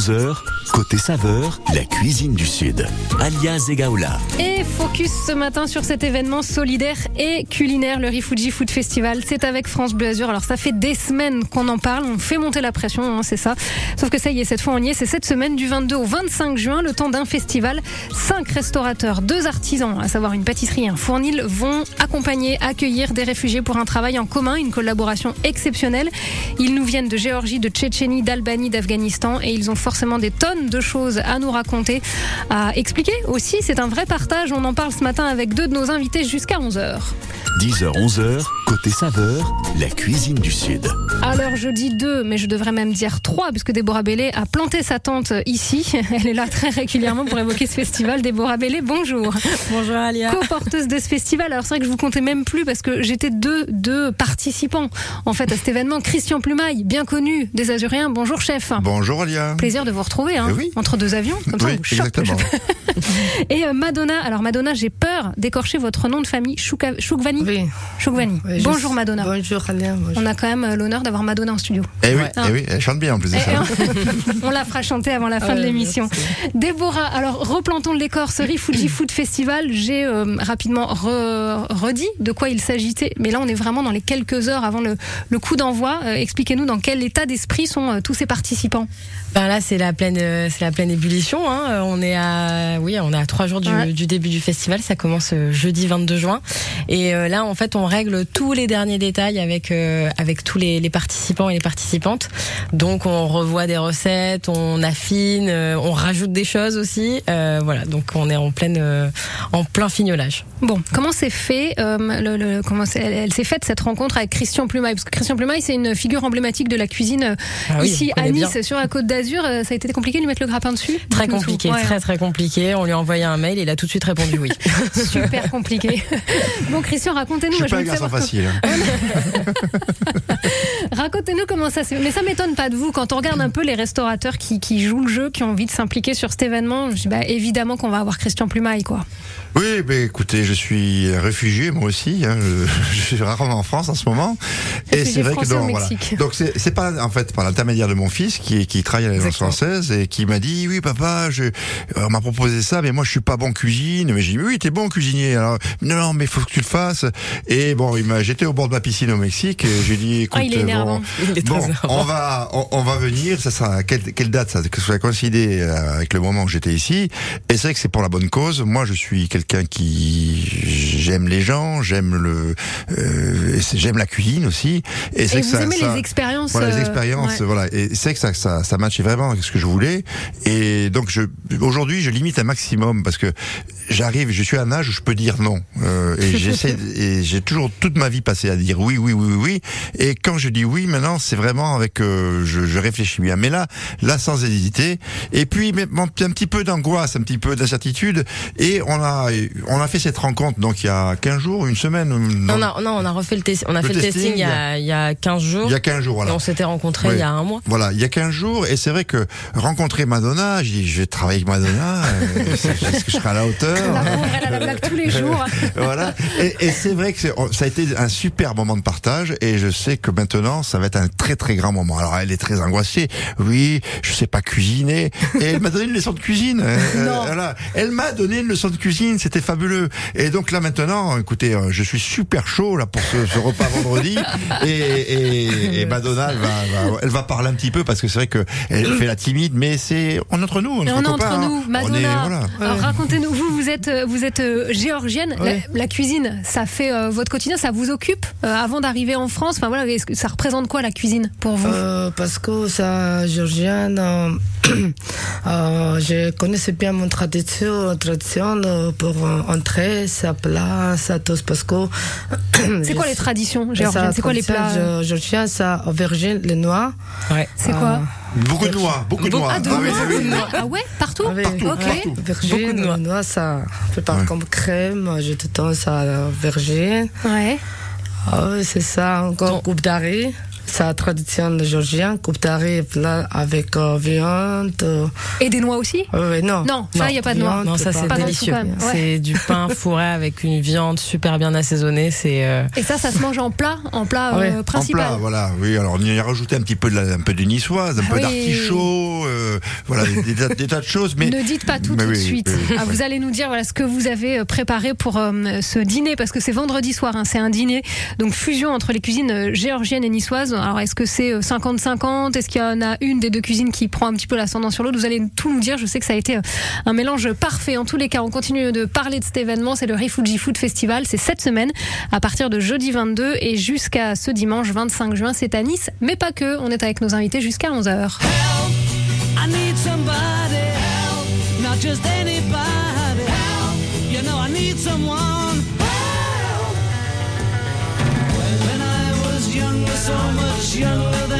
10h-11h, côté saveur, la cuisine du Sud. Alia Zegaoula. Et focus ce matin sur cet événement solidaire et culinaire, le Rifuji Food Festival. C'est avec France Bleu Azur. Alors ça fait des semaines qu'on en parle, on fait monter la pression, hein, c'est ça. Sauf que ça y est, cette fois on y est, c'est cette semaine du 22 au 25 juin, le temps d'un festival. Cinq restaurateurs, deux artisans, à savoir une pâtisserie et un fournil, vont accompagner, accueillir des réfugiés pour un travail en commun, une collaboration exceptionnelle. Ils nous viennent de Géorgie, de Tchétchénie, d'Albanie, d'Afghanistan et ils ont forcément des tonnes de choses à nous raconter, à expliquer aussi. C'est un vrai partage. On en parle ce matin avec deux de nos invités jusqu'à 11h. 10h-11h, côté saveur, la cuisine du Sud. Alors je dis deux, mais je devrais même dire trois, puisque Déborah Bellé a planté sa tente ici. Elle est là très régulièrement pour évoquer ce festival. Déborah Bellé, bonjour. Bonjour Alia. Co-porteuse de ce festival. Alors c'est vrai que je vous comptais même plus parce que j'étais deux, deux participants en fait à cet événement. Christian Plumaille, bien connu des Azuréens. Bonjour chef. Bonjour Alia. Plaisir de vous retrouver hein, Eh oui. entre deux avions. Comme ça, Oui, choque. exactement. Et euh, Madonna. Alors Madonna, j'ai peur d'écorcher votre nom de famille. Choukvani. Oui. Choukvani. oui, Bonjour Madonna. Bonjour Alia. bonjour. On a quand même euh, l'honneur d'avoir Madonna en studio. Eh oui, eh oui, elle chante bien en plus on, la fera chanter avant la fin de l'émission. Déborah, alors replantons l'écorcerie Fuji Food Festival. J'ai euh, rapidement re- redit de quoi il s'agitait, mais là on est vraiment dans les quelques heures avant le, le coup d'envoi. Euh, Expliquez-nous dans quel état d'esprit sont euh, tous ces participants. Ben là, c'est la pleine, euh, c'est la pleine ébullition. Hein. On est à, oui, on est à trois jours du, Ouais. du début du festival. Ça commence jeudi 22 juin. Et euh, là, en fait, on règle tous les derniers détails avec euh, avec tous les, les participants et les participantes. Donc, on revoit des recettes, on affine, euh, on rajoute des choses aussi. Euh, voilà. Donc, on est en pleine, euh, en plein fignolage. Bon, comment s'est fait euh, le, le- comment elle, elle s'est faite cette rencontre avec Christian Plumaille? Parce que Christian Plumaille, c'est une figure emblématique de la cuisine Ah oui, ici à Nice, bien. sur la Côte d'Azur. Ça a été compliqué de lui mettre le grappin dessus? Très compliqué. Ouais. très très compliqué. On lui a envoyé un mail et il a tout de suite répondu oui. Super compliqué. Bon, Christian, racontez-nous. Je suis pas un garçon savoir hein. Racontez-nous comment ça se fait. Mais ça m'étonne pas de vous. Quand on regarde un peu les restaurateurs qui, qui jouent le jeu, qui ont envie de s'impliquer sur cet événement, je dis bah, évidemment qu'on va avoir Christian Plumaille, quoi. Oui, ben écoutez, je suis réfugié moi aussi. Hein, je, je suis rarement en France en ce moment. Français au donc, Mexique. Donc c'est c'est pas en fait par l'intermédiaire de mon fils qui qui travaille à Exactement. française et qui m'a dit oui papa, je on m'a proposé ça, mais moi je suis pas bon en cuisine. Mais j'ai dit oui t'es bon cuisinier. Alors non non mais faut que tu le fasses. Et bon il m'a j'étais au bord de ma piscine au Mexique et j'ai dit écoute Ah, il est bon, Il est Bon, on va, on, on va venir. Ça sera quelle, quelle date ça Que ça va coïncider euh, avec le moment où j'étais ici. Et c'est vrai que c'est pour la bonne cause. Moi, je suis quelqu'un qui j'aime les gens, j'aime le, euh, j'aime la cuisine aussi. Et c'est que vous ça, aimez ça- les expériences voilà les euh, expériences, ouais. voilà. Et c'est que ça, ça, ça matchait vraiment avec ce que je voulais. Et donc, je, aujourd'hui, je limite un maximum parce que j'arrive, je suis à un âge où je peux dire non. Euh, et j'essaie, et j'ai toujours toute ma vie passé à dire oui, oui, oui, oui, oui. Et quand je dis oui, maintenant, c'est vraiment avec, euh, je, je réfléchis bien. Mais là, là, sans hésiter. Et puis, mais, bon, un petit peu d'angoisse, un petit peu d'incertitude. Et on a, on a fait cette rencontre, donc il y a 15 jours, une semaine. non, On a, non, on a refait le testing. On a Le fait le testing, testing il y a, il y a 15 jours. il y a 15 jours, voilà. Et on s'était rencontrés Oui. il y a un mois. Voilà, il y a 15 jours, et c'est vrai que rencontrer Madonna, j'ai je vais travailler avec Madonna, euh, est-ce que je serai à la hauteur elle a la blague tous les jours. Voilà, et, et c'est vrai que on- ça a été un super moment de partage, et je sais que maintenant, ça va être un très très grand moment. Alors, elle est très angoissée, oui, je sais pas cuisiner, et elle m'a donné une leçon de cuisine. euh, euh, voilà. Elle m'a donné une leçon de cuisine, c'était fabuleux. Et donc là maintenant, écoutez, euh, je suis super chaud là pour ce, ce repas vendredi, et, et, et Madonna, elle va, va- elle va parler un petit peu parce que c'est vrai que elle fait la timide, mais c'est on est entre nous, on est entre hein. nous, On Madonna. voilà. Racontez-nous, vous, vous êtes, vous êtes géorgienne. La- cuisine, ça fait euh, votre quotidien, ça vous occupe euh, avant d'arriver en France. Enfin voilà, que ça représente quoi la cuisine pour vous? Euh, parce que ça, géorgienne, euh, euh, je connaissais bien mon tradition, tradition pour euh, entrer, ça plat, ça tout, parce que. C'est quoi les traditions géorgiennes C'est quoi les plats? Géorgiens, ça, aubergine, les noix. Ouais. C'est quoi? Beaucoup de noix, beaucoup de noix. Ah, de Ah oui, noix, oui, oui. de noix. Ah ouais, partout Avec- Ok. partout. Aubergine, Beaucoup de noix. noix, ça prépare comme crème, je te donne ça, aubergine. Ouais. Ah oui, c'est ça, encore coupe d'arrêt. Sa tradition géorgienne, coupe d'arrive là avec euh, viande. euh, Et des noix aussi? Non. Non, ça, y a pas de noix. Non, ça c'est délicieux. Ouais. C'est du pain fourré avec une viande super bien assaisonnée. C'est euh, Et ça, ça se mange en plat, en plat ouais, euh, principal. En plat, voilà. Oui, alors on y a rajouté un petit peu de, la, un peu de niçoise, un Ah peu oui. d'artichaut, euh, voilà, des, des tas- des tas de choses. Mais ne dites pas tout Mais tout de suite. oui, oui. Ah, vous allez nous dire voilà ce que vous avez préparé pour euh, ce dîner parce que c'est vendredi soir. hein, c'est un dîner donc fusion entre les cuisines géorgiennes et niçoises. Alors est-ce que c'est euh, 50-50 Est-ce qu'il y en a une des deux cuisines qui prend un petit peu l'ascendant sur l'autre? Vous allez tout nous dire. Je sais que ça a été euh, un mélange parfait. En tous les cas, on continue de parler de cet événement. C'est le Rifuji Food Festival. C'est cette semaine à partir de jeudi 22 et jusqu'à ce dimanche 25 juin. C'est à Nice, mais pas que. On est avec nos invités jusqu'à 11 h I need somebody help, not just anybody help. You know I need someone younger than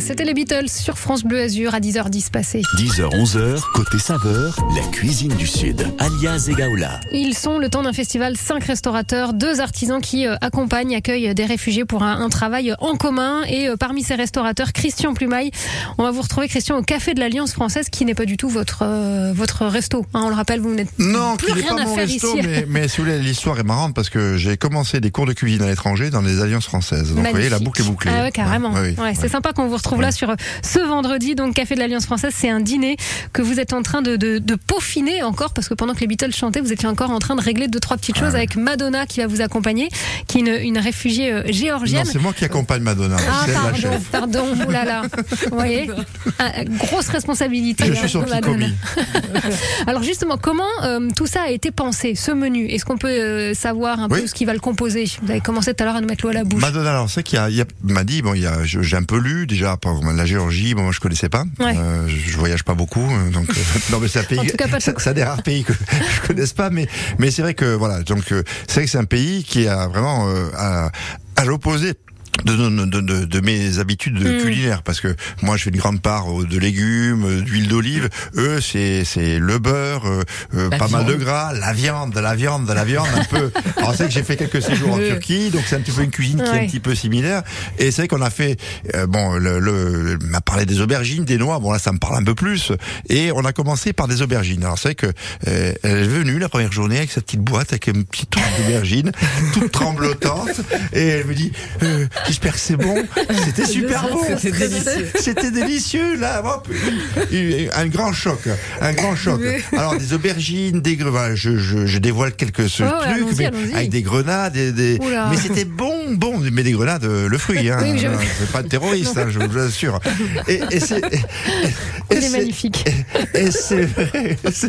c'était les Beatles sur France Bleu Azur à 10h10 passé. 10h, 11h, côté saveur, la cuisine du Sud. Alias Egaola. Ils sont le temps d'un festival, cinq restaurateurs, deux artisans qui euh, accompagnent, accueillent des réfugiés pour un, un travail en commun. Et euh, parmi ces restaurateurs, Christian Plumaille. On va vous retrouver Christian au Café de l'Alliance française, qui n'est pas du tout votre euh, votre resto. hein, on le rappelle, vous n'êtes Non, plus rien pas à mon faire resto, ici. mais, mais si vous voulez, l'histoire est marrante parce que j'ai commencé des cours de cuisine à l'étranger dans des alliances françaises. Donc vous voyez, la boucle est bouclée. Ah ouais, carrément. Ouais, ouais, Ouais, ouais. c'est sympa qu'on vous retrouve là sur euh, ce vendredi. Donc, Café de l'Alliance Française, c'est un dîner que vous êtes en train de, de, de peaufiner encore parce que pendant que les Beatles chantaient, vous étiez encore en train de régler deux, trois petites choses avec Madonna qui va vous accompagner, qui est une, une réfugiée euh, Non, géorgienne. c'est moi qui accompagne Madonna. Ah, pardon, pardon, oulala. Vous voyez Ah, Grosse responsabilité. Je hein, suis petit Madonna. Alors justement, comment euh, tout ça a été pensé, ce menu? Est-ce qu'on peut euh, savoir un peu ce qui va le composer? Vous avez commencé tout à l'heure à nous mettre l'eau à la bouche. Madonna, alors c'est qu'il y a, il y a- m'a dit bon, il y a, je- j'ai un peu lu déjà par exemple, la Géorgie. Bon, moi je connaissais pas. Ouais. Euh, je, voyage pas beaucoup, euh, donc euh, non mais c'est un pays, ça, des rares pays que je connaisse pas, mais mais c'est vrai que voilà, donc euh, c'est vrai que c'est un pays qui a vraiment euh, à, à l'opposé. De, de, de, de- de mes habitudes Mm. culinaires parce que moi je fais une grande part euh, de légumes, euh, d'huile d'olive. Eux c'est c'est le beurre, euh, euh, pas mal de gras, la viande, de la viande, de la viande un peu. Alors c'est que j'ai fait quelques séjours en. Turquie, donc c'est un petit peu une cuisine qui est un petit peu similaire. Et c'est vrai qu'on a fait, euh, bon, le, le m'a parlé des aubergines, des noix. Bon là, ça me parle un peu plus. Et on a commencé par des aubergines. Alors c'est que euh, elle est venue la première journée avec sa petite boîte avec une petite truc d'aubergine, toute tremblotante, et elle me dit, euh, J'espère que c'est bon. C'était super bon. C'était délicieux. C'était délicieux, là. hop, une- un grand choc, un grand choc. Alors des aubergines, des grenades. Je, je, je dévoile quelques ce ouais, trucs, mais avec des grenades, des, des- Oula. mais c'était bon, bon. Mais des grenades, euh, le fruit, hein. Oui, je- C'est pas de terroriste, hein, je vous assure. Et, et c'est, magnifique. et c'est vrai, c'est-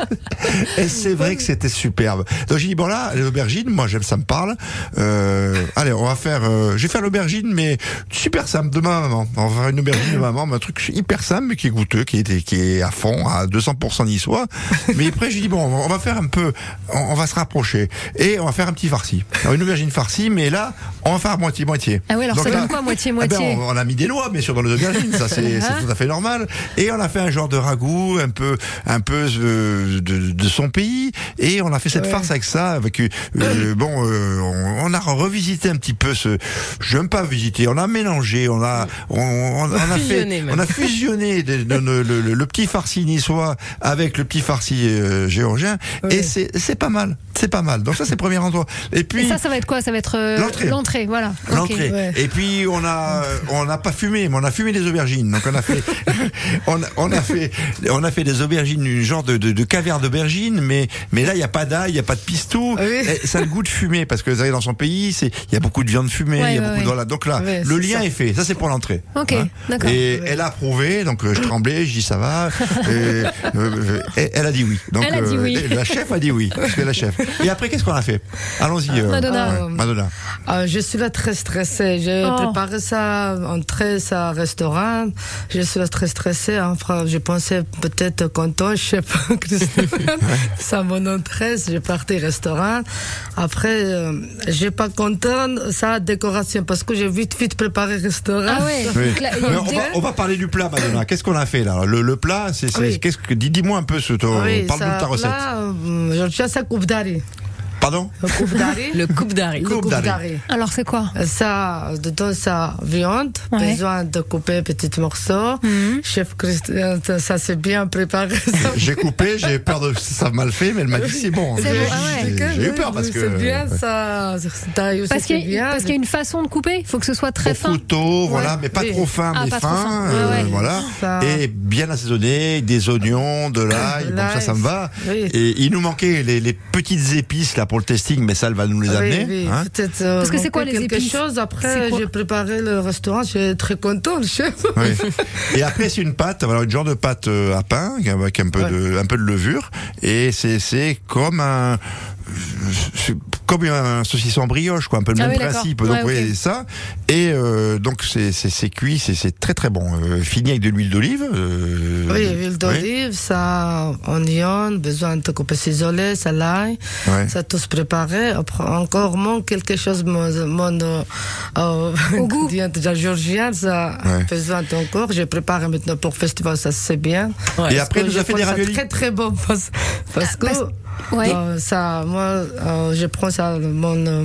et c'est vrai que c'était superbe. Donc j'ai dit bon là, les aubergines, moi j'aime, ça me parle. Euh, allez, on va faire, euh, je vais faire l'aubergine, mais super simple de ma maman. On va faire une aubergine de maman, mais un truc hyper simple, mais qui est goûteux, qui est, qui est à fond, à 200% niçois. Mais après j'ai dit bon, on va faire un peu, on, va se rapprocher et on va faire un petit farci. Alors, une aubergine farcie, mais là on va faire moitié moitié. Ah ouais, alors ça là- donne quoi, moitié, ah ben, moitié on, on a mis des lois, bien sûr, dans les aubergines, ça c'est c'est tout à fait normal. Et on a fait un genre de ragoût, un peu, un peu euh, de, de son pays, et on a fait cette farce avec ça, avec euh, euh, bon, euh, on, on a revisité un petit peu ce, je n'aime pas on a mélangé, on a, on, on, on a fait, Fusionné même. on a fusionné de- de- de- le, le- le petit farci niçois avec le petit farci euh, géorgien, et c'est c'est pas mal, c'est pas mal. Donc ça c'est le premier endroit. Et puis Et ça, ça va être quoi? Ça va être euh, L'entrée. L'entrée, voilà. L'entrée. Ouais. Et puis on a on n'a pas fumé, mais on a fumé des aubergines. Donc on a fait on a, on a fait on a fait des aubergines, une genre de, de, de caviar d'aubergine, mais mais là il y a pas d'ail, il y a pas de pistou. Ah oui. Ça a le goût de fumée parce que vous allez dans son pays, c'est il y a beaucoup de viande fumée, Ouais, il y a ouais, beaucoup de voilà. Donc là Ouais, le lien ça. est fait. Ça c'est pour l'entrée. Hein. Ok, d'accord. Et elle a approuvé, donc euh, je tremblais, je dis ça va. Et, euh, euh, et elle a dit oui. Donc Elle a dit oui. et la chef a dit oui, parce que la chef. Et après qu'est-ce qu'on a fait? Allons-y. euh, Madonna. ouais, Madonna. Ah, je suis là très stressée. J'ai Oh. préparé ça entrée, ça restaurant. Je suis là très stressée. Hein, frère. je pensais peut-être content, je sais pas, Christophe. ça mon entrée. J'ai parti restaurant. Après, euh, j'ai pas content ça décoration parce que j'ai vite vite préparé restaurant. Ah ouais. Oui. Donc là, il y a Mais on, va, on va parler du plat, Madonna. Qu'est-ce qu'on a fait là Le, le plat, c'est, c'est- Oui. qu'est-ce que dis- dis-moi un peu ce ton, Oui, parle-nous de ça, ta recette. Là, euh, je tiens ça coupe d'arrêt. Pardon Coupe d'arrêt. Le coupe d'arrêt. Le coupe coupe d'arrêt. Alors c'est quoi Ça, dedans, ça, viande, Ouais. besoin de couper petits morceaux. Mhm. Chef Christian, ça c'est bien préparé. J'ai coupé, j'ai peur de ça mal fait, mais elle m'a dit c'est bon. C'est J'ai- bon, ah ouais. j'ai, eu peur parce que C'est bien ça. Taille aussi, Parce qu'il y, a- y une façon de couper. Il faut que ce soit très Au fin. couteau, voilà, Ouais, mais pas oui. trop fin, Ah, mais pas trop fin, fin. euh, voilà, Ça- et bien assaisonné, des oignons, de l'ail, donc ça, ça me va. oui. Et il nous manquait les, les petites épices là pour le testing, mais ça, elle va nous les amener. oui, hein. peut-être, euh, Parce que c'est quoi, les quelque épices chose. Après, j'ai préparé le restaurant. J'ai très content, le chef. Oui. Et après c'est une pâte, voilà, une genre de pâte euh, à pain avec un peu de un peu de levure et c'est comme un comme un saucisson brioche quoi, un peu le Ah même oui, principe. Donc Ouais, ok. oui, ça et euh, donc c'est c'est c'est cuit, c'est c'est très très bon, euh, fini avec de l'huile d'olive. euh, Oui, huile d'olive, ça, oignon, besoin de couper cisolé, ça l'ail, Ouais. ça tous préparé. Après, encore manque quelque chose, mon, mon euh, Au goût. la géorgienne, ça Ouais. besoin encore. J'ai préparé maintenant pour le festival, ça c'est bien. Ouais. Et après, nous a je fait des raviolis. Très très bon parce, parce que parce- ouais. euh, ça, moi, euh, je prends ça mon euh,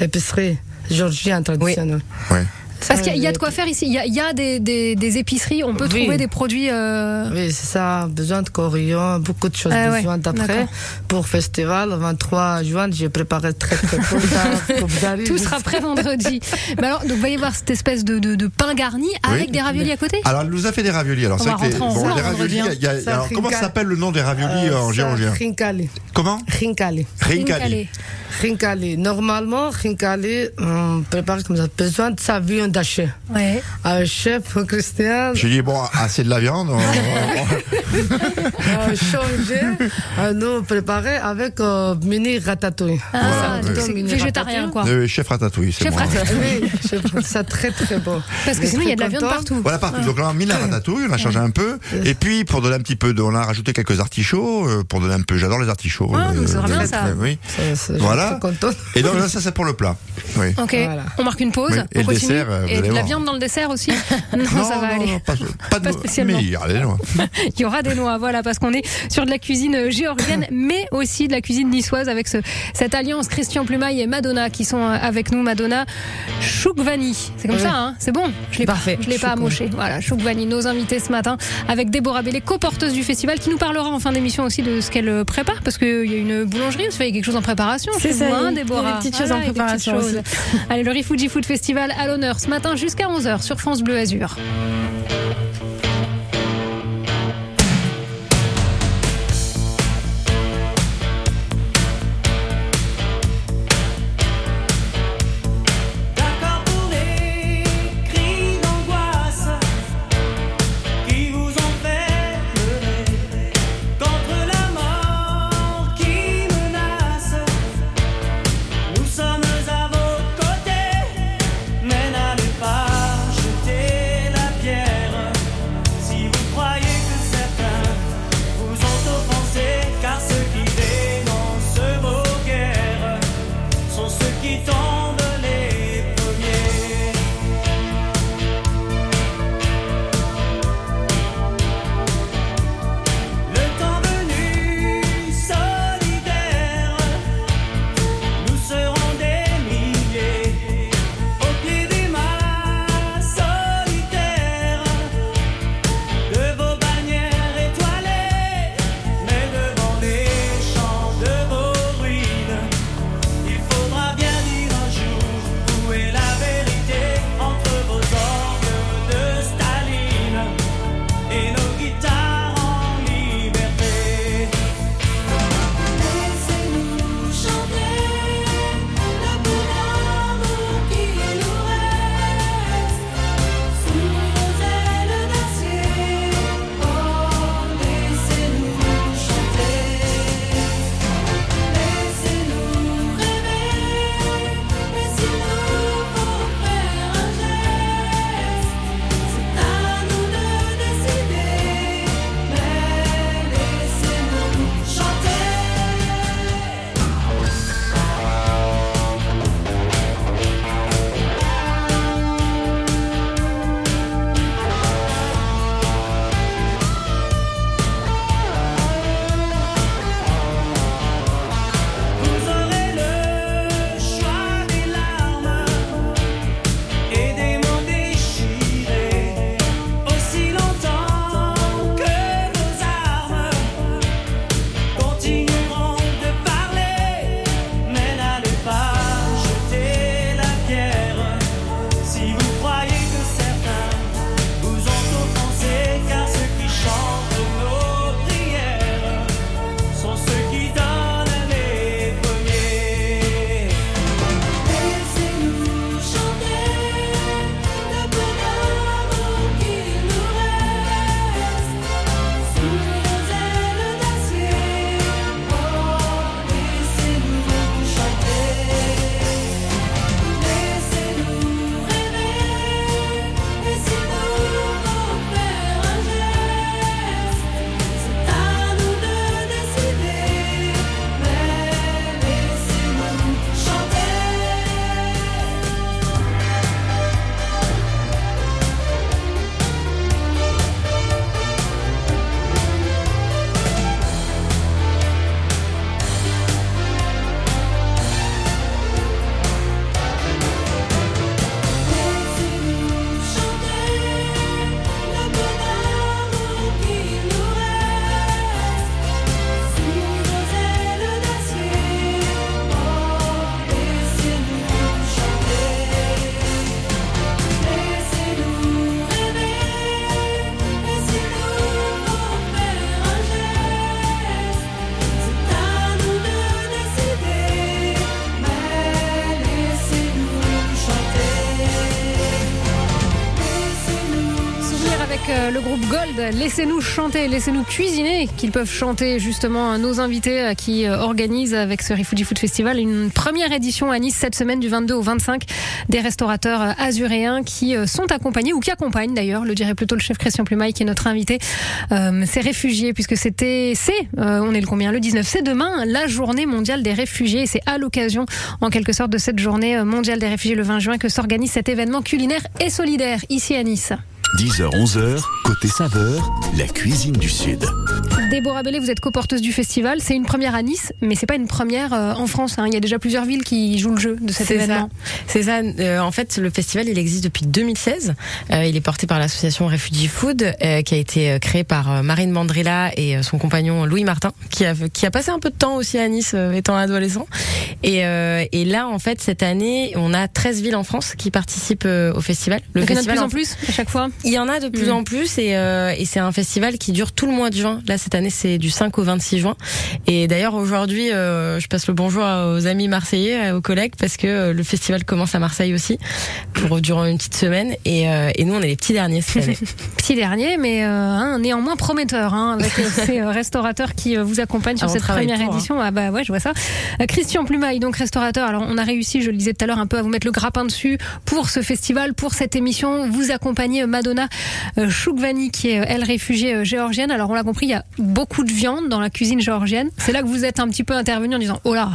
épicerie géorgienne traditionnelle. Ouais. Parce qu'il y a- il y a de j'ai- quoi faire ici. Il y a, il y a des, des- des épiceries. On peut Oui. trouver des produits. euh, Oui, c'est ça, besoin de coriandre, beaucoup de choses Ah ouais, besoin d'après. d'accord. Pour festival, le 23 juin, j'ai préparé très très peu. Tout sera prêt vendredi. Mais alors, donc, vous allez voir cette espèce de, de, de pain garni avec Oui. des raviolis à côté. Alors elle nous a fait des raviolis. Alors c'est va vrai que les, rentrer en bon, volant les raviolis, vendredi, il y a- y a- Ça, alors comment s'appelle le nom des raviolis Euh, en géorgien Rinkali. Comment Rinkali. Rinkali. Rinkali. Normalement, Rinkali, on prépare comme ça. Besoin de sa viande hachée. Ouais. Un chef Christian J'ai dit bon assez de la viande. on- on- a changé, euh, nous préparer avec euh, mini ratatouille. Ah, Voilà, c'est Mini végétarien, quoi. Euh, chef ratatouille, c'est Chef moi. ratatouille. Oui, chef, ça très très bon. Parce que Mais sinon, il y a de la viande content. partout. Voilà partout. Donc là, on a mis la ratatouille, on a changé un peu. Et puis, pour donner un petit peu de, on a rajouté quelques artichauts, euh, pour donner un peu, j'adore les artichauts. Ah, donc c'est vraiment euh, ça. Oui. Ça, je Voilà. Et donc là, ça c'est pour le plat. Oui. Ok, Voilà. on marque une pause. Oui, et on le continue. dessert, euh, vous et de la voir. viande dans le dessert aussi Non, ça va aller. non, pas, pas, de Pas noix. spécialement. Mais il y a des noix. Il y aura des noix, voilà, parce qu'on est sur de la cuisine euh, géorgienne, mais aussi de la cuisine niçoise avec ce, cette alliance Christian Plumaille et Madonna qui sont euh, avec nous. Madonna Choukvani, c'est comme ça, hein c'est bon? Je l'ai pas, Parfait. je l'ai pas amoché. Voilà, Choukvani, nos invités ce matin avec Déborah Bellé, co-porteuse du festival, qui nous parlera en fin d'émission aussi de ce qu'elle prépare, parce qu'il y a une boulangerie, il y a quelque chose en préparation. C'est chez ça, vous, il y a- il y a Déborah. des petites choses Voilà, en préparation. Allez, le Rifuji Food Festival à l'honneur ce matin jusqu'à 11h sur France Bleu Azur. Le groupe Gold, laissez-nous chanter, laissez-nous cuisiner, qu'ils peuvent chanter justement à nos invités euh, qui euh, organisent avec ce Refugee Food Festival une première édition à Nice cette semaine du 22 au 25 des restaurateurs euh, azuréens qui euh, sont accompagnés ou qui accompagnent d'ailleurs, le dirait plutôt le chef Christian Plumaille qui est notre invité, euh, ces réfugiés puisque c'était, c'est, euh, on est le combien? Le 19, c'est demain la journée mondiale des réfugiés et c'est à l'occasion en quelque sorte de cette journée euh, mondiale des réfugiés le 20 juin que s'organise cet événement culinaire et solidaire ici à Nice. 10h-11h, côté saveur, la cuisine du Sud. Déborah Bellet, vous êtes coporteuse du festival. C'est une première à Nice, mais c'est pas une première euh, en France. hein. Il y a déjà plusieurs villes qui jouent le jeu de cet C'est événement. ça. C'est ça. Euh, en fait, le festival, il existe depuis 2016. Euh, il est porté par l'association Refugee Food, euh, qui a été créée par Marine Mandrilla et son compagnon Louis Martin, qui a, qui a passé un peu de temps aussi à Nice, étant adolescent. Et, euh, et là, en fait, cette année, on a 13 villes en France qui participent au festival. Le Donc il y en a de festival, plus en plus à chaque fois. Il y en a de plus Mm. en plus et, euh, et c'est un festival qui dure tout le mois de juin. Là cette année c'est du 5 au 26 juin. Et d'ailleurs aujourd'hui euh, je passe le bonjour aux amis marseillais, aux collègues parce que euh, le festival commence à Marseille aussi pour durant une petite semaine et, euh, et nous on est les petits derniers cette année. Petit dernier, mais euh, hein, néanmoins prometteur, hein, avec euh, ces restaurateurs qui vous accompagnent sur Ah, cette première pour, hein. édition. Ah bah ouais, je vois ça. Christian Plumaille, donc restaurateur. Alors on a réussi, je le disais tout à l'heure, un peu à vous mettre le grappin dessus pour ce festival, pour cette émission. Vous accompagnez Madonna euh, Choukvani, qui est euh, elle réfugiée euh, géorgienne. Alors on l'a compris, il y a beaucoup de viande dans la cuisine géorgienne. C'est là que vous êtes un petit peu intervenu en disant oh là,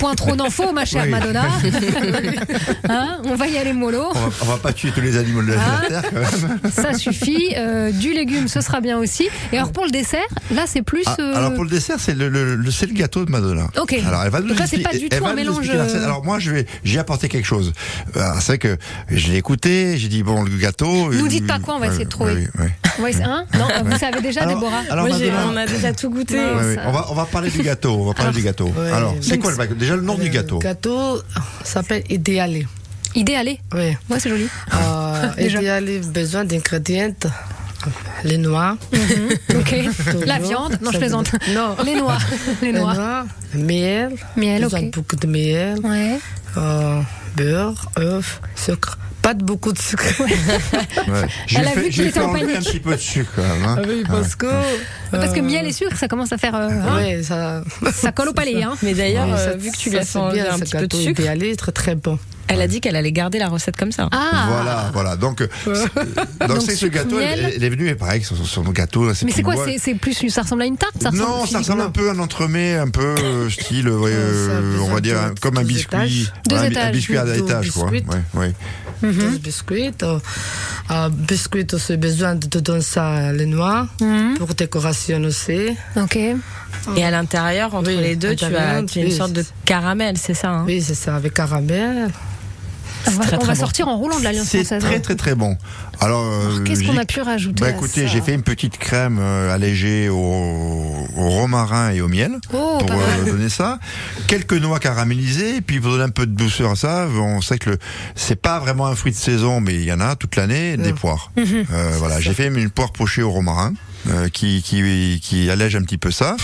point trop d'infos, ma chère Oui. Madonna. Hein, on va y aller mollo. On va, on va pas tuer tous les animaux de la, Ah. la terre quand même. Ça suffit. Euh, du légume, ce sera bien aussi. Et alors pour le dessert, là c'est plus. Ah, euh, alors pour le dessert, c'est le, le, le- c'est le gâteau de Madonna. Ok. Alors elle va nous Donc là, c'est expliquer- pas du tout va un mélange, euh, Alors moi, je vais, j'ai apporté quelque chose. Alors, C'est vrai que je l'ai écouté, j'ai dit bon le gâteau. Nous euh, dites pas quoi, on va essayer de trouver. hein non, vous savez déjà, Alors- Déborah. alors, Moi, j'ai- Madonna- on a déjà tout goûté. Ouais, On va on va parler du gâteau. On va parler du gâteau. Ouais. Alors c'est quoi le bac- déjà le nom du gâteau Le gâteau s'appelle idéalé. Idéalé. Oui. Ouais, c'est joli. Euh, idéalé, besoin d'ingrédients. Les noix. Ok. toujours. La viande. Non, je plaisante. Non. Les noix. Les Les noix. noix, miel. Miel, besoin ok. beaucoup de miel. Ouais. euh, beurre, œuf, sucre. Pas de beaucoup de sucre. Ouais. Elle a fait, vu qu'il était en panique. un petit peu de sucre quand même. hein. Ah oui, parce que. Parce que euh, miel et sucre, ça commence à faire. euh, hein, Oui, ça. ça colle au palais. Hein. Mais d'ailleurs, Oui, euh, vu que tu lui as fait un petit peu de gâteau sucre, idéalé, très très bon. elle a dit qu'elle allait garder la recette comme ça. Ah. Voilà, voilà. Donc, euh, donc, Donc, c'est ce gâteau. Elle, elle est venue, et pareil, sur nos gâteaux. là, Mais c'est quoi c'est, plus. Ça ressemble à une tarte ça Non, ça ressemble un peu à un entremets, un peu euh, style, euh, on va dire comme un biscuit, un- biscuit à Deux étage, quoi. Ouais, biscuits. Mhm. Deux biscuits. Euh, euh, biscuits aussi, besoin de donner ça les noix. Mhm. Pour décoration aussi. Ok. Et à l'intérieur, entre Oui, les deux, tu as, l'intérieur, tu as une oui, sorte de caramel, c'est ça hein? Oui, c'est ça, avec caramel. On va, très, on très va bon. sortir en roulant de l'Alliance C'est française. très hein. très très bon. Alors, euh, Alors, Qu'est-ce qu'on a pu rajouter bah écoutez, j'ai fait une petite crème euh, allégée au, au romarin et au miel Oh, pour euh, donner ça. Quelques noix caramélisées, et puis pour donner un peu de douceur à ça, on sait que le- c'est pas vraiment un fruit de saison, mais il y en a toute l'année, des Mm. poires. Mhm. Euh, voilà, j'ai fait une poire pochée au romarin. Euh, qui, qui, qui allège un petit peu ça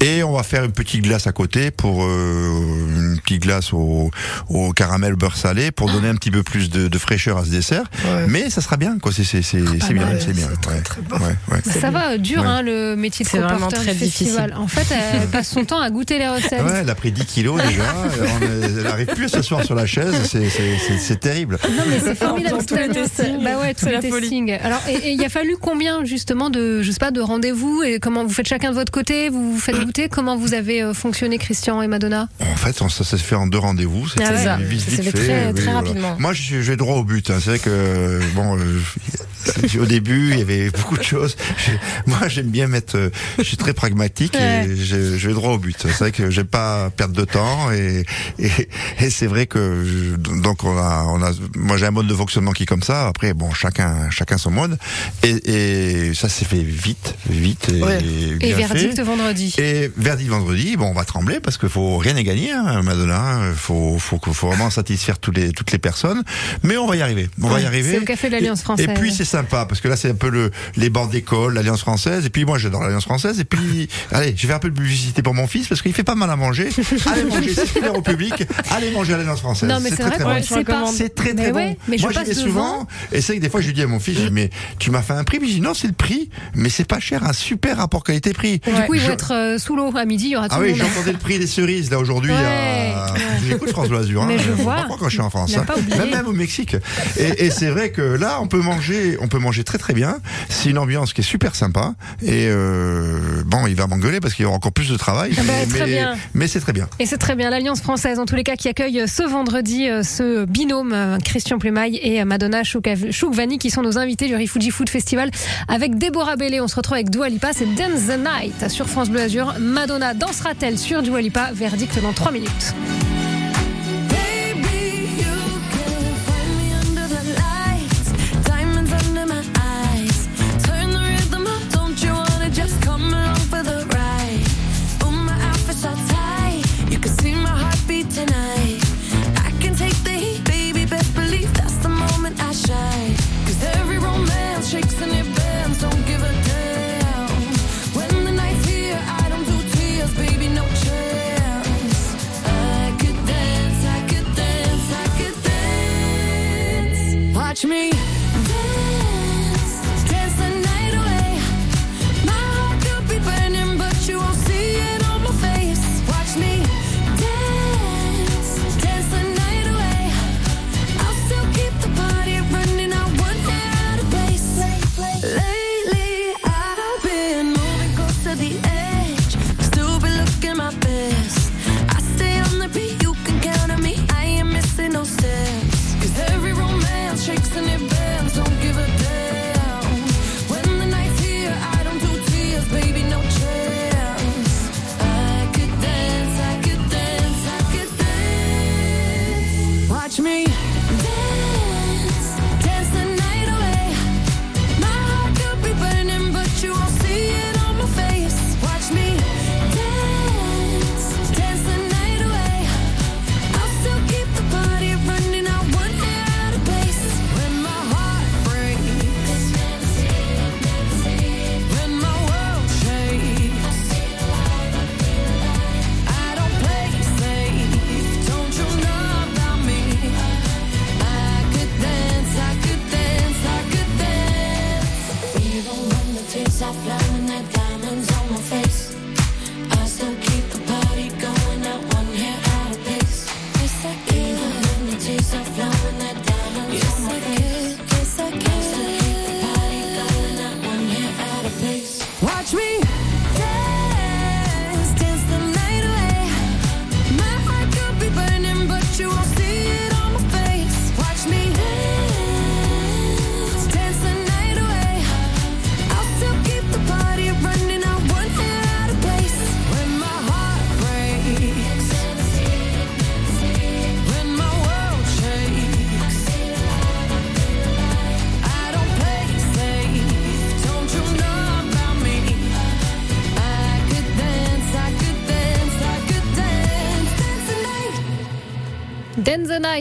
et on va faire une petite glace à côté pour euh, une petite glace au, au caramel beurre salé pour donner un petit peu plus de, de fraîcheur à ce dessert Ouais. mais ça sera bien quoi c'est c'est c'est c'est bien c'est bien c'est très, ouais. très bon. Ouais, ouais. Ça va, dur Ouais. hein, le métier de C'est vraiment coporteur très du festival. En fait, elle passe son temps à goûter les recettes. Ouais, elle a pris 10 kilos déjà. On elle arrive plus à s'asseoir sur la chaise. C'est- C'est c'est- c'est terrible. Non mais c'est formidable. Bah ouais, tous C'est les la folie. testings. Alors et il a fallu combien justement de je sais pas de rendez-vous et comment vous faites chacun de votre côté, vous vous faites goûter comment vous avez euh, fonctionné Christian et Madonna? En fait, on- ça s'est fait en deux rendez-vous. C'était Ah ouais. ça. vite, vite fait très- très rapidement. Moi, vais droit au but. hein. C'est vrai que bon, euh, au début, il y avait beaucoup de choses. Moi, j'aime bien mettre. euh, Je suis très pragmatique et je, vais droit au but. C'est vrai que j'aime pas perdre de temps et, et, et c'est vrai que je- donc on a, on a. Moi, j'ai un mode de fonctionnement qui est comme ça. Après, bon, chacun, chacun son mode. Et, et ça s'est fait vite, vite et, Ouais. Et bien verdict fait. vendredi. Et verdict vendredi, bon, on va trembler parce qu'il faut rien n'est gagné, hein, Madonna. Faut, faut, faut vraiment satisfaire tous les, toutes les personnes. Mais on va y arriver. On va y arriver. C'est au café de l'Alliance française. Et puis c'est sympa parce que là c'est un peu le, les bancs d'école, l'Alliance française. Et puis moi j'adore l'Alliance française. Et puis allez, je vais un peu de publicité pour mon fils parce qu'il fait pas mal à manger. Allez manger, c'est ouvert au public. Allez manger à l'Alliance française. Non mais c'est très, vrai très bon. C'est très Mais très ouais, bon. Mais je Moi j'y passe vais souvent. Et c'est vrai que des fois je lui dis à mon fils, je mais tu m'as fait un prix. Mais je dis non c'est le prix, mais c'est pas cher, un super rapport qualité-prix. Du coup, ils vont Je- être euh, sous l'eau à midi. Il y aura tout ah le oui, j'entendais le prix des cerises là aujourd'hui. Ouais, à... ouais. J'écoute France Bleu Azur. Mais hein. je vois. quand je suis en France. Il hein. Même, au Mexique. Et, et c'est vrai que là, on peut manger on peut manger très très bien. C'est une ambiance qui est super sympa. Et euh, bon, il va m'engueuler parce qu'il y aura encore plus de travail. Ah bah, mais c'est très bien. Et c'est très bien l'Alliance française, en tous les cas, qui accueille ce vendredi euh, ce binôme euh, Christian Plumaille et Madonna Choukvani qui sont nos invités du Refugee Food Festival avec Déborah Bellé. On se retrouve avec Dua Lipa, c'est Dance the Night sur France Bleu Azur. Madonna dansera-t-elle sur Dua Lipa? Verdict dans 3 minutes. Dance. Watch me?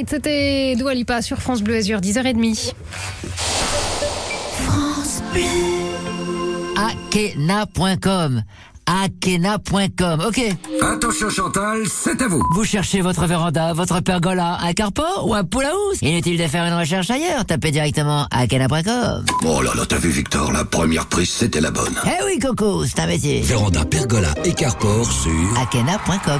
C'était Dua Lipa sur France Bleu Azur, 10h30. Akena.com. Akena.com. Ok. Attention Chantal, c'est à vous. Vous cherchez votre véranda, votre pergola, un carport ou un pool house Inutile de faire une recherche ailleurs. Tapez directement akena.com. Oh là là, t'as vu Victor, la première prise c'était la bonne. Eh oui, Coco, c'est un métier. Véranda, pergola et carport sur... Akena.com.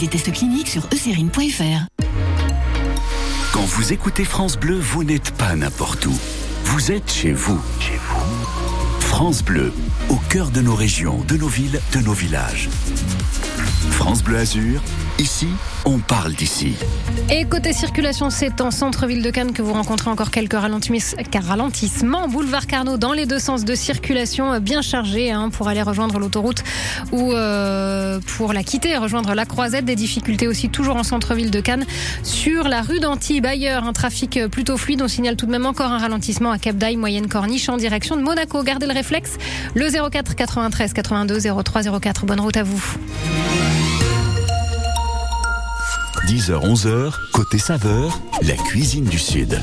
des tests cliniques sur eucérine.fr. Quand vous écoutez France Bleu, vous n'êtes pas n'importe où. Vous êtes chez vous. Chez vous. France Bleu, au cœur de nos régions, de nos villes, de nos villages. France Bleu Azur, Ici, on parle d'ici. Et côté circulation, c'est en centre-ville de Cannes que vous rencontrez encore quelques ralentissements. Boulevard Carnot dans les deux sens de circulation, euh, bien chargé hein, pour aller rejoindre l'autoroute ou euh, pour la quitter, rejoindre la Croisette. Des difficultés aussi toujours en centre-ville de Cannes. Sur la rue d'Antibes, ailleurs, un trafic euh, plutôt fluide. On signale tout de même encore un ralentissement à Cap d'Aille, Moyenne Corniche en direction de Monaco. Gardez le réflexe. Le 04 93 82 03 04. Bonne route à vous. 10h, 11h, côté saveur, la cuisine du Sud.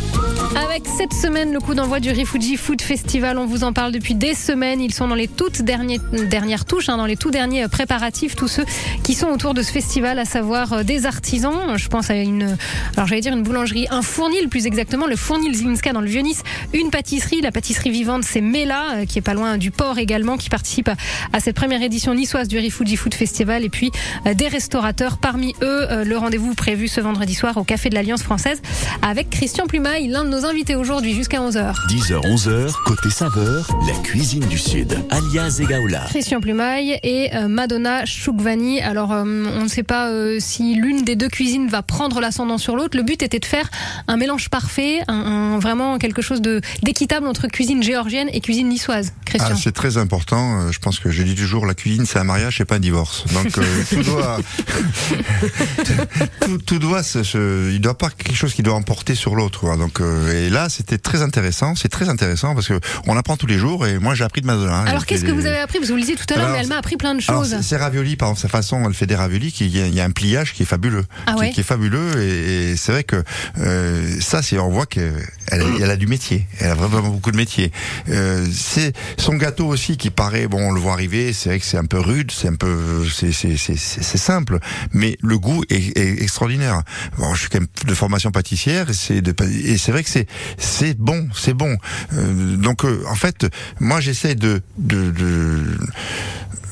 Avec cette semaine le coup d'envoi du Rifuji Food Festival, on vous en parle depuis des semaines. Ils sont dans les toutes dernières, touches, hein, dans les tout derniers euh, préparatifs, tous ceux qui sont autour de ce festival, à savoir euh, des artisans. Je pense à une, alors j'allais dire une boulangerie, un fournil plus exactement, le fournil Zimska dans le Vieux-Nice, une pâtisserie, la pâtisserie vivante, c'est Mela, euh, qui est pas loin du port également, qui participe à, cette première édition niçoise du Rifuji Food Festival, et puis euh, des restaurateurs. Parmi eux, euh, le rendez-vous prévu ce vendredi soir au Café de l'Alliance Française avec Christian Plumaille, l'un de nos invités aujourd'hui jusqu'à 11h. 10h, 11h, côté saveur, la cuisine du Sud, alias Egaola. Christian Plumaille et euh, Madonna Choukvani. Alors, euh, on ne sait pas euh, si l'une des deux cuisines va prendre l'ascendant sur l'autre. Le but était de faire un mélange parfait, un, un- vraiment quelque chose de d'équitable entre cuisine géorgienne et cuisine niçoise. Christian. Ah, c'est très important. Je pense que je dis toujours, la cuisine, c'est un mariage, c'est pas un divorce. Donc euh, tout doit, tout, tout doit, se, se- il doit pas quelque chose qui doit emporter sur l'autre. Donc euh, et là, c'était très intéressant. C'est très intéressant parce que on apprend tous les jours. Et moi, j'ai appris de Madonna. hein. Alors, qu'est-ce que vous avez appris? Vous le disiez tout à l'heure, mais elle m'a appris plein de choses. c'est- ces raviolis, par exemple, sa façon, elle fait des raviolis, il y a- il y a un pliage qui est fabuleux, Ah qui, ouais? qui est fabuleux, et, et c'est vrai que euh, ça, c'est on voit qu'elle elle, a du métier, elle a vraiment beaucoup de métier. Euh, c'est son gâteau aussi qui paraît, bon, on le voit arriver, c'est vrai que c'est un peu rude, c'est un peu, c'est simple, mais le goût est, est extraordinaire. Bon, je suis quand même de formation pâtissière, et et c'est vrai que c'est c'est bon, c'est bon. Euh, donc, euh, en fait, moi, j'essaie de,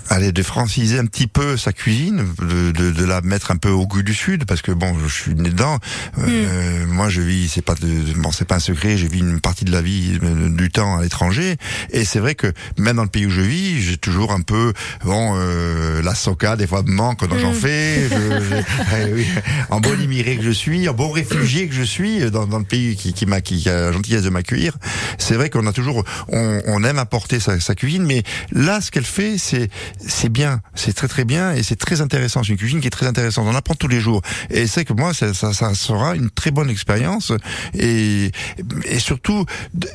aller de franciser un petit peu sa cuisine, de, de, de la mettre un peu au goût du sud, parce que bon, je suis né dedans. Euh, Moi, je vis, c'est pas, de, bon, c'est pas un secret, j'ai vu une partie de la vie euh, du temps à l'étranger, et c'est vrai que même dans le pays où je vis, j'ai toujours un peu, bon, euh, la soca, des fois me manque quand j'en fais. Je, je- eh oui, en bon immigré que je suis, en bon réfugié que je suis dans, dans le pays qui, qui m'a, qui a la gentillesse de m'accueillir. C'est vrai qu'on a toujours, on, on aime apporter sa, sa cuisine, mais là, ce qu'elle fait, c'est c'est bien, c'est très très bien et c'est très intéressant. C'est une cuisine qui est très intéressante. On apprend tous les jours et c'est que moi, ça, ça, ça sera une très bonne expérience et, et surtout,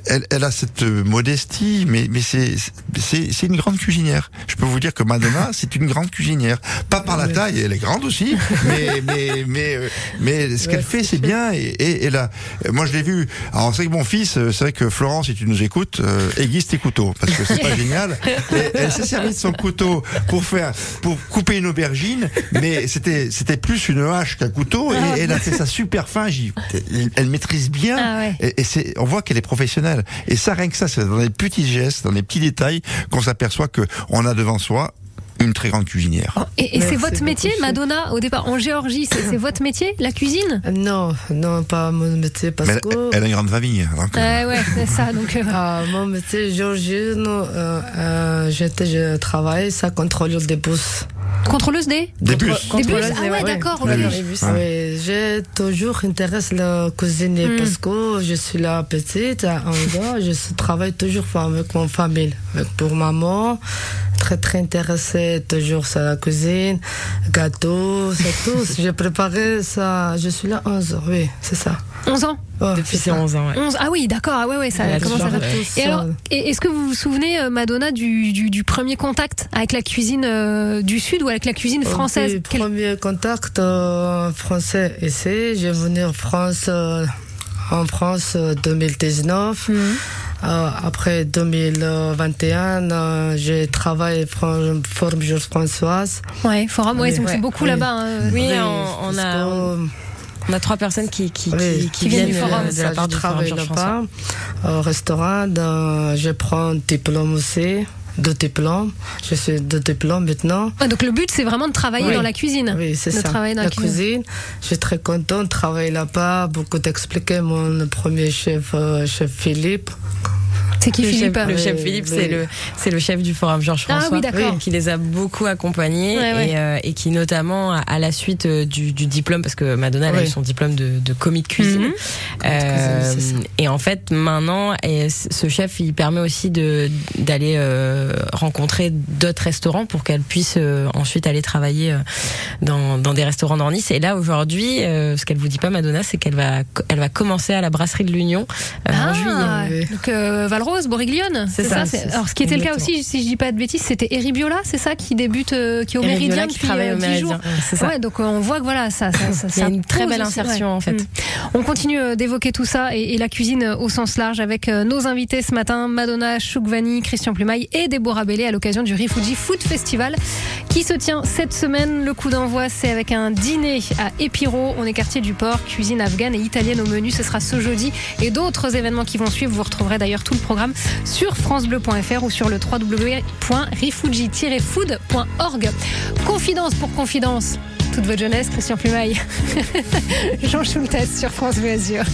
elle, elle a cette modestie, mais mais c'est une grande cuisinière. Je peux vous dire que Madonna, c'est une grande cuisinière. Pas par la taille, elle est grande aussi, mais mais mais mais ce qu'elle fait, c'est bien et, et, et là, moi je l'ai vu. Alors c'est que mon fils, euh, c'est vrai que Florence, si tu nous écoutes, euh, aiguise tes couteaux parce que c'est pas génial. Et elle s'est servie de son couteau pour faire pour couper une aubergine, mais c'était c'était plus une hache qu'un couteau et elle a fait ça super fin. J'y- Elle, elle maîtrise bien Ah ouais. et, et c'est on voit qu'elle est professionnelle. Et ça rien que ça, c'est dans les petits gestes, dans les petits détails qu'on s'aperçoit que on a devant soi une très grande cuisinière. Et, et c'est votre métier. Madonna, au départ, en Géorgie, c'est votre métier, la cuisine? Non, non, pas mon métier parce elle, que. elle a une grande famille. donc, euh, Ouais, ouais, c'est ça. Donc, euh, Ah, mon métier géorgienne, euh, euh, j'étais, je travaille, ça contrôle des bus. contrôleuse des? Des bus. Des bus Ah ouais, d'accord, bus. Oui, j'ai toujours intéressé la cuisine Hmm. parce que je suis là petite, à 11 ans, je travaille toujours avec mon famille, avec pour maman, très très intéressée toujours sur la cuisine, gâteau, c'est tout. J'ai préparé ça, je suis là 11 ans, oui, c'est ça. 11 ans Depuis c'est ses ça. 11 ans, ouais. 11 Ah oui, d'accord, ah ouais, ouais, ça commence à faire. Et alors, et- est-ce que vous vous souvenez, euh, Madonna, du, du, du premier contact avec la cuisine euh, du Sud ou avec la cuisine française? Quel- Premier contact euh, français ici. J'ai venu en France, euh, en France euh, 2019. Mhm. Euh, après 2021, euh, j'ai travaillé pour Forum Georges Françoise. Ouais, forum, ouais, Oui, c'est ouais, beaucoup oui. là-bas. hein. Oui, Oui, on, a, que- on a trois personnes qui, qui, Oui, qui, qui viennent du viennent forum. euh, de la Ça, part je du Forum François. là-bas, au restaurant. dans- je prends diplôme aussi, deux diplômes. Je suis deux diplômes maintenant. Donc le but, c'est vraiment de travailler Oui. dans la cuisine. Oui, c'est ça. travailler dans la la cuisine. cuisine. Je suis très contente de travailler là-bas. Beaucoup d'expliquer mon premier chef, euh, chef Philippe. C'est qui le Philippe chef, le chef Philippe, c'est le c'est le chef du Forum Georges Ah François, oui, d'accord. qui les a beaucoup accompagnés Ouais, ouais. Et, euh, et qui notamment à, la suite euh, du, du diplôme, parce que Madonna elle a eu son diplôme de, de commis de cuisine. Mhm. Euh, et en fait maintenant, et ce chef il permet aussi de d'aller euh, rencontrer d'autres restaurants pour qu'elle puisse euh, ensuite aller travailler euh, dans, dans des restaurants dans Nice. Et là aujourd'hui, euh, ce qu'elle vous dit pas Madonna, c'est qu'elle va elle va commencer à la brasserie de l'Union euh, en juillet. Ah, donc Boriglione, c'est ça. Alors ce qui était le cas aussi, si je dis pas de bêtises, c'était Eri Biola, c'est ça, qui débute, euh, qui est au Méridien qui travaille euh, au 10 Méridien. Ouais, ça. Ouais, donc on voit que voilà, ça, ça, ça, Il y a ça une très belle insertion, ouais. en fait. Mm. On continue euh, d'évoquer tout ça et, et la cuisine au sens large avec nos invités ce matin, Madonna Choukvani, Christian Plumaille et Déborah Bellé à l'occasion du Rifuji Food Festival qui se tient cette semaine. Le coup d'envoi, c'est avec un dîner à Épiro. On est quartier du port, cuisine afghane et italienne au menu. Ce sera ce jeudi et d'autres événements qui vont suivre. Vous retrouverez d'ailleurs tout le programme sur francebleu.fr ou sur le www.rifuji-food.org. Confidence pour confidence. Toute votre jeunesse, Christian Plumaille. Jean Schultes sur France Bleu Azur.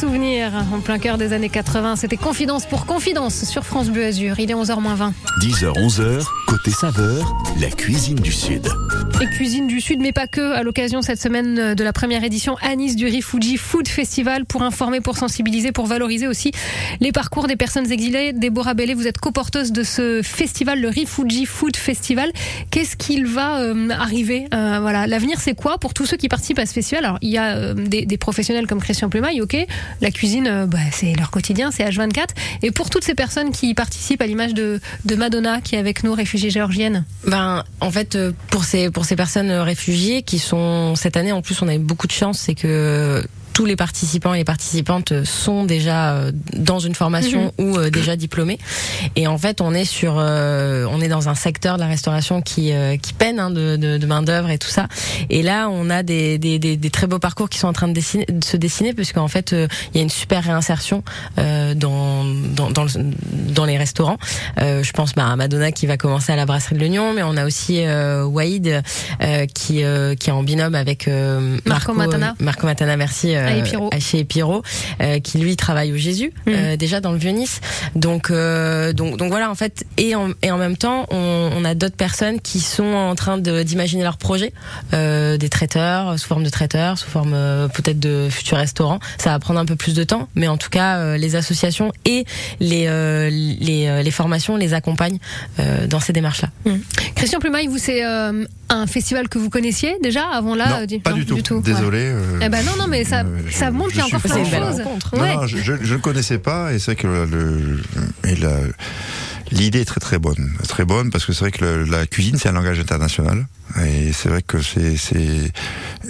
Schultes avec ce souvenir en plein cœur des années 80. C'était Confidence pour Confidence sur France Bleu Azur. Il est 11h20. 10h, 11h, côté saveur, la cuisine du Sud. Et cuisine du Sud, mais pas que, à l'occasion cette semaine de la première édition à Nice du Rifuji Food Festival pour informer, pour sensibiliser, pour valoriser aussi les parcours des personnes exilées. Déborah Bellé, vous êtes coporteuse de ce festival, le Rifuji Food Festival. Qu'est-ce qu'il va euh, arriver Euh, Voilà, l'avenir c'est quoi pour tous ceux qui participent à ce festival? Alors il y a euh, des, professionnels comme Christian Plumaille, ok. La cuisine, bah, c'est leur quotidien, c'est H24. Et pour toutes ces personnes qui participent à l'image de, de Madonna qui est avec nous, réfugiée géorgienne? Ben, en fait, pour ces pour ces personnes euh, réfugiées qui sont cette année, en plus, on a eu beaucoup de chance, c'est que tous les participants et les participantes euh, sont déjà euh, dans une formation ou euh, déjà diplômés. Et en fait, on est sur, euh, on est dans un secteur de la restauration qui euh, qui peine hein, de, de, de main d'œuvre et tout ça. Et là, on a des, des, des, des très beaux parcours qui sont en train de, dessiner, de se dessiner, puisqu'en fait, euh, il y a une super réinsertion euh, dans, dans, dans, le- dans les restaurants. Euh, je pense bah, à Madonna qui va commencer à la brasserie de l'Oignon, mais on a aussi euh, Waïd euh, qui, euh, qui est en binôme avec euh, Marco Matana. Marco Matana, merci. À Epiro. à chez Epiro, euh, qui lui travaille au Jésus, Mm. euh, déjà dans le Vieux-Nice. Donc, euh, donc, donc voilà, en fait, et en, et en même temps, on, on a d'autres personnes qui sont en train de- d'imaginer leur projet, euh, des traiteurs, sous forme de traiteurs, sous forme euh, peut-être de futurs restaurants. Ça va prendre un peu plus de temps, mais en tout cas, euh, les associations et les, euh, les, euh, les formations les accompagnent euh, dans ces démarches-là. Christian Plumaille, vous, c'est euh, un festival que vous connaissiez déjà avant là non, euh, pas du tout. Désolé. euh, Eh ben non, non, mais ça, ça je- montre qu'il y a encore plein de choses. Non, Ouais. non, je, ne connaissais pas et c'est vrai que le, le- et la- l'idée est très très bonne, très bonne parce que c'est vrai que le- la cuisine c'est un langage international et c'est vrai que c'est c'est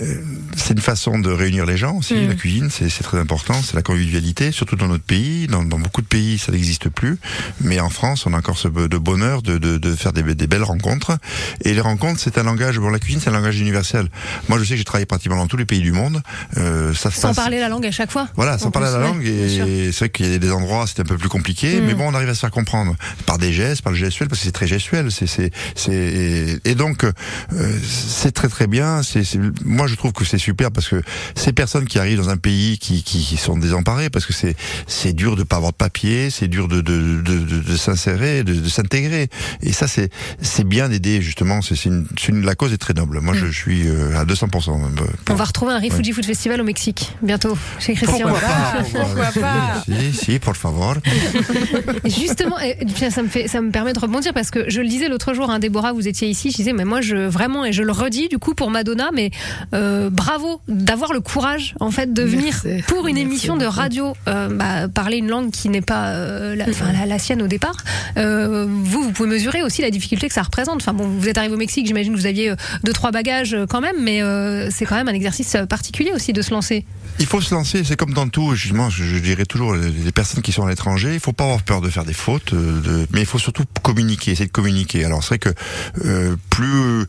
euh, c'est une façon de réunir les gens aussi. Mm. La cuisine c'est c'est très important, c'est la convivialité, surtout dans notre pays. Dans, dans beaucoup de pays ça n'existe plus, mais en France on a encore ce de bonheur de, de, de faire des, des belles rencontres et les rencontres c'est un langage. Bon la cuisine c'est un langage universel. Moi je sais que j'ai travaillé pratiquement dans tous les pays du monde. Euh, ça se Sans passe- parler la langue à chaque fois. voilà, sans parler la langue, et c'est vrai qu'il y a des endroits c'était un peu plus compliqué, Mm. mais bon, on arrive à se faire comprendre par des gestes, par le gestuel, parce que c'est très gestuel, c'est c'est c'est et donc euh, c'est très très bien. C'est moi je trouve que c'est super parce que ces personnes qui arrivent dans un pays qui qui, qui sont désemparés, parce que c'est c'est dur de pas avoir de papier, c'est dur de de de, de, de s'insérer, de, de s'intégrer, et ça c'est c'est bien d'aider justement. C'est c'est une, une- la cause est très noble. Moi je suis euh, à 200%. même, euh, On va retrouver un Refugee Food Festival au Mexique bientôt chez Christian. Pourquoi pas Pourquoi pas Si, si, por favor. Justement, et ça me fait, ça me permet de rebondir parce que je le disais l'autre jour, hein, Déborah, vous étiez ici, je disais, mais moi, je vraiment, et je le redis du coup pour Madonna, mais euh, bravo d'avoir le courage en fait de venir Merci. pour une Merci émission de radio euh, bah, parler une langue qui n'est pas euh, la, enfin, la, la sienne au départ. Euh, vous, vous pouvez mesurer aussi la difficulté que ça représente. Enfin bon, vous êtes arrivé au Mexique, j'imagine que vous aviez deux trois bagages quand même, mais euh, c'est quand même un exercice particulier aussi de se lancer. Il faut se lancer, c'est comme dans tout. Justement, je, je dirais toujours les, personnes qui sont à l'étranger, il faut pas avoir peur de faire des fautes, de, mais il faut surtout communiquer, essayer de communiquer. Alors c'est vrai que euh, plus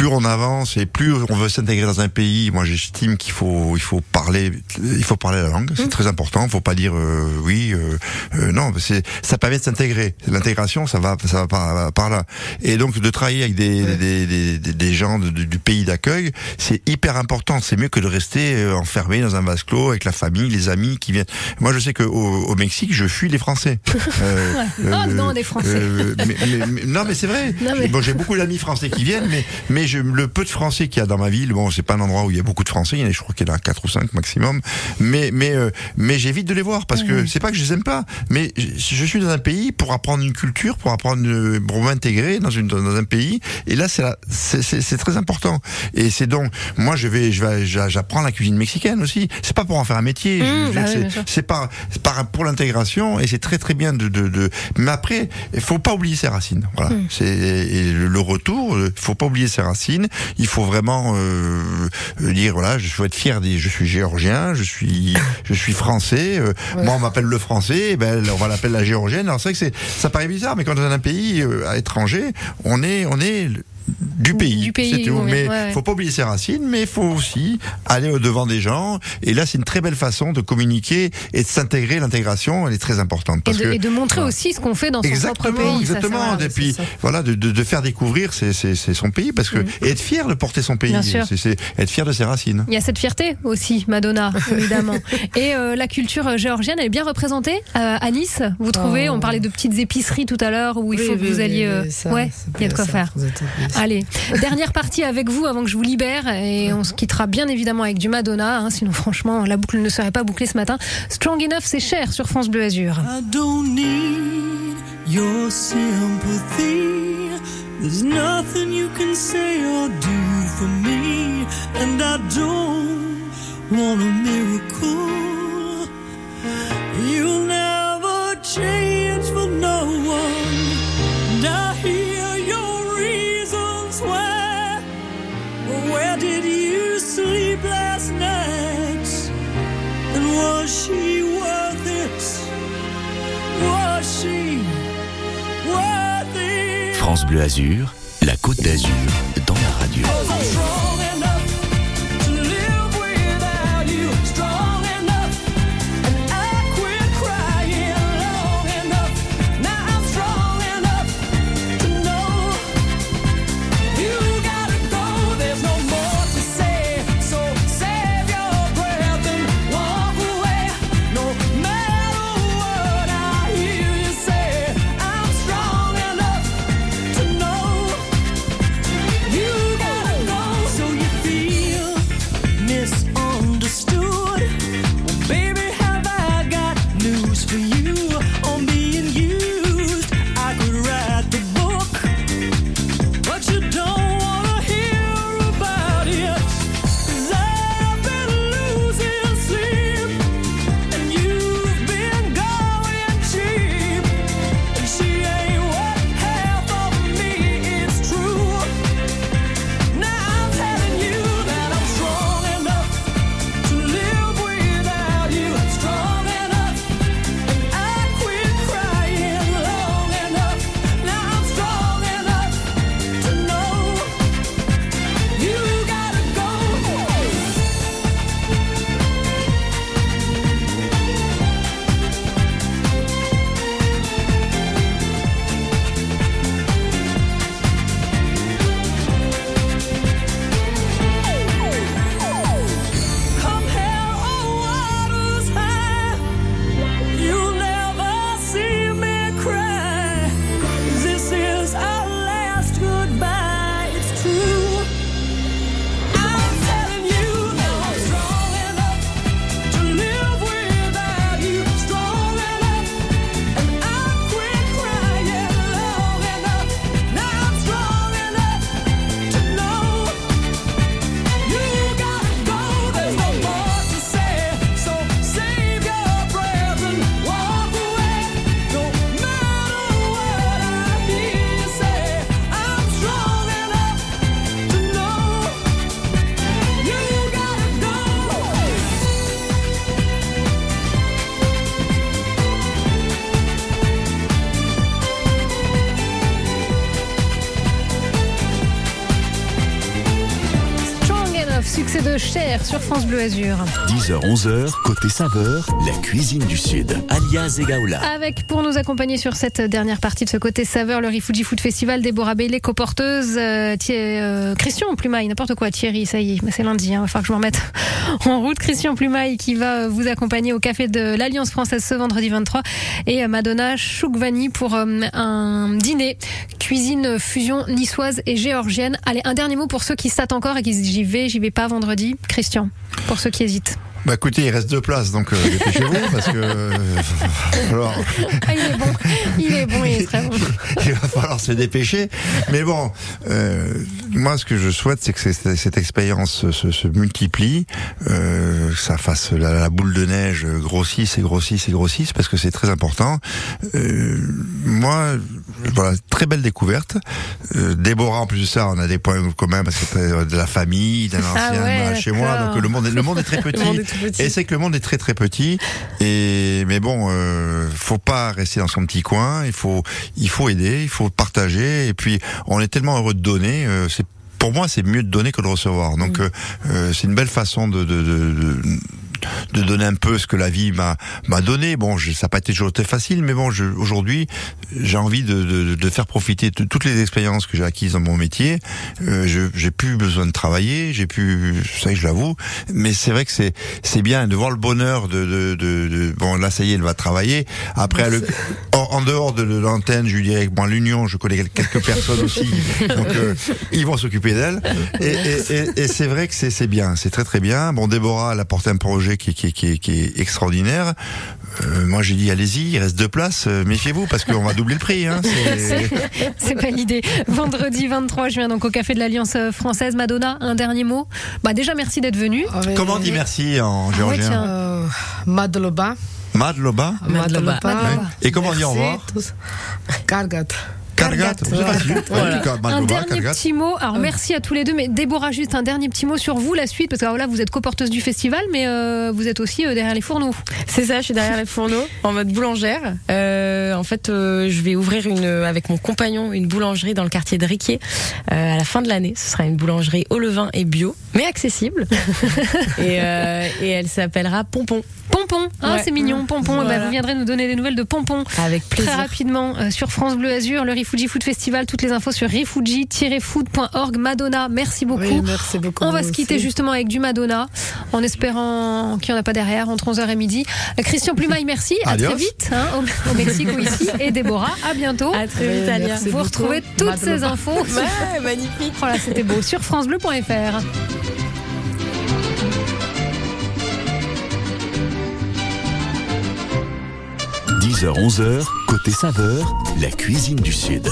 plus on avance et plus on veut s'intégrer dans un pays, moi j'estime qu'il faut il faut parler il faut parler la langue, c'est très important. Il faut pas dire euh, oui euh, euh, non, c'est ça permet de s'intégrer. L'intégration ça va ça va par, par là. Et donc de travailler avec des des, des, des, des gens de- du pays d'accueil, c'est hyper important. C'est mieux que de rester euh, enfermé dans un vase clos avec la famille, les amis qui viennent. Moi je sais que au, au Mexique je fuis les Français. Euh, Ouais. Oh non, des Français. euh, mais- mais- mais- non mais c'est vrai. Non, mais- Bon, j'ai beaucoup d'amis français qui viennent, mais mais je, le peu de Français qu'il y a dans ma ville, bon, c'est pas un endroit où il y a beaucoup de Français. Il y en a, je crois qu'il y en a quatre ou cinq maximum. Mais mais euh, mais j'évite de les voir parce que c'est pas que je les aime pas, mais je, je suis dans un pays pour apprendre une culture, pour apprendre, euh, pour m'intégrer dans une dans un pays. Et là, c'est très important. Et c'est donc moi, je vais je vais j'a- j'apprends la cuisine mexicaine aussi. C'est pas pour en faire un métier. Mmh, bah oui, c'est- pas pour l'intégration et c'est très très bien de, de, de mais après il faut pas oublier ses racines voilà Mm. c'est et le, retour euh, faut pas oublier ses racines il faut vraiment euh, euh, dire voilà je suis être fier des je suis géorgien je suis je suis français euh, moi on m'appelle le français eh ben on va l'appeler la géorgienne. Alors c'est vrai que c'est ça paraît bizarre mais quand on est dans un pays euh, à étranger on est on est du pays, Du pays c'est tout. où on vient, Mais ouais, ouais. faut pas oublier ses racines, mais il faut aussi aller au devant des gens. Et là, c'est une très belle façon de communiquer et de s'intégrer. L'intégration, elle est très importante. Et Parce de, que, et de montrer aussi ce qu'on fait dans son propre pays. exactement. ça, et puis voilà, de, de, de faire découvrir c'est, c'est, c'est son pays, parce que et être fier de porter son pays, Mm. C'est, c'est être fier de ses racines. Il y a cette fierté aussi, Madonna, évidemment. Et euh, la culture euh, géorgienne, elle est bien représentée euh, à Nice. Vous trouvez Oh. On parlait de petites épiceries tout à l'heure où il Oui, faut que vous alliez. oui, euh, ça, ouais, il y a de quoi ça, faire. Allez, dernière partie avec vous avant que je vous libère et on se quittera bien évidemment avec du Madonna. hein, sinon, franchement, la boucle ne serait pas bouclée ce matin. Strong Enough, c'est cher sur France Bleu Azur. I don't. There's nothing you can say or do for me, and I don't want a miracle. Bleu Azur, la Côte d'Azur, France Bleu Azur. 10h, 11h, côté saveur, la cuisine du Sud, alias Egaola. Avec, pour nous accompagner sur cette dernière partie de ce côté saveur, le Rifuji Food Festival, Déborah Bailey, coporteuse, euh, euh, Christian Plumaille, n'importe quoi, Thierry, ça y est, c'est lundi, hein, il va falloir que je me remette en route. Christian Plumaille qui va vous accompagner au café de l'Alliance Française ce vendredi 23 et euh, Madonna Choukvani pour euh, un dîner, cuisine fusion niçoise et géorgienne. Allez, un dernier mot pour ceux qui s'attendent encore et qui se disent j'y vais, j'y vais pas vendredi. Christian, pour ceux qui hésitent. Bah écoutez, il reste deux places, donc euh, dépêchez-vous parce que euh, falloir- Ah, il est bon, il est bon, il est très bon. il va falloir se dépêcher. Mais bon, euh, moi, ce que je souhaite, c'est que cette, cette expérience se, se multiplie, euh, que ça fasse la, la boule de neige grossisse et grossisse et grossisse, parce que c'est très important. Euh, moi, voilà, très belle découverte. Euh, Déborah, en plus de ça, on a des points communs parce que c'est de la famille, d'un Ah ancien ouais, voilà, chez moi, donc le monde, est, le monde est très petit. Est petit. Et c'est que le monde est très très petit. Et mais bon, euh, faut pas rester dans son petit coin. Il faut il faut aider, il faut partager. Et puis on est tellement heureux de donner. euh, c'est pour moi, c'est mieux de donner que de recevoir. Donc, Mm. euh, euh, c'est une belle façon de, de, de, de de donner un peu ce que la vie m'a m'a donné. Bon, je, ça n'a pas été toujours très facile, mais bon, aujourd'hui, j'ai envie de, de, de faire profiter de toutes les expériences que j'ai acquises dans mon métier. Euh, j'ai plus besoin de travailler, j'ai plus, ça je l'avoue, mais c'est vrai que c'est c'est bien de voir le bonheur de, de, bon là ça y est, elle va travailler. Après, en, dehors de l'antenne, je lui dirais que moi l'union, je connais quelques personnes aussi, donc euh, ils vont s'occuper d'elle. Et, et, et, et c'est vrai que c'est c'est bien, c'est très très bien. Bon, Déborah, elle a porté un projet qui, est- qui, est- qui, est- qui est extraordinaire. Euh, moi, j'ai dit allez-y, il reste deux places, euh, méfiez-vous parce qu'on va doubler le prix. Hein, c'est- pas l'idée. Vendredi 23 juin, donc au café de l'Alliance française. Madonna, un dernier mot. Bah déjà, merci d'être venu. Avec- Comment on dit merci en ouais, géorgien. Euh, Madloba. Madloba Madloba. Madloba. Et comment on dit au Merci revoir tous. Kargat. Cargat. Voilà. Un dernier petit mot. Alors merci à tous les deux, mais Déborah, juste un dernier petit mot sur vous, la suite, parce que alors là, vous êtes coporteuse du festival, mais euh, vous êtes aussi euh, derrière les fourneaux. C'est ça, je suis derrière les fourneaux en mode boulangère. Euh, en fait, euh, je vais ouvrir une avec mon compagnon une boulangerie dans le quartier de Riquier euh, à la fin de l'année. Ce sera une boulangerie au levain et bio, mais accessible. et, euh, et elle s'appellera Pompon. Pompon, hein, Ouais. c'est mignon, Pompon. Voilà. Eh ben, vous viendrez nous donner des nouvelles de Pompon Avec plaisir. très rapidement euh, sur France Bleu Azur, le Rifuji Food Festival. Toutes les infos sur rifuji-food.org. Madonna, merci beaucoup. Oui, merci beaucoup. On va se quitter aussi. justement avec du Madonna, en espérant qu'il n'y en a pas derrière, entre 11h et midi. Christian Plumaille, merci. À Adios. très vite, hein, au, au Mexique ou ici. Et Déborah, à bientôt. À très vite, Alia. Vous beaucoup. retrouvez toutes Madonna. ces infos. Ouais, magnifique. Voilà, c'était beau. Sur FranceBleu.fr. 10h-11h, côté saveur, la cuisine du Sud.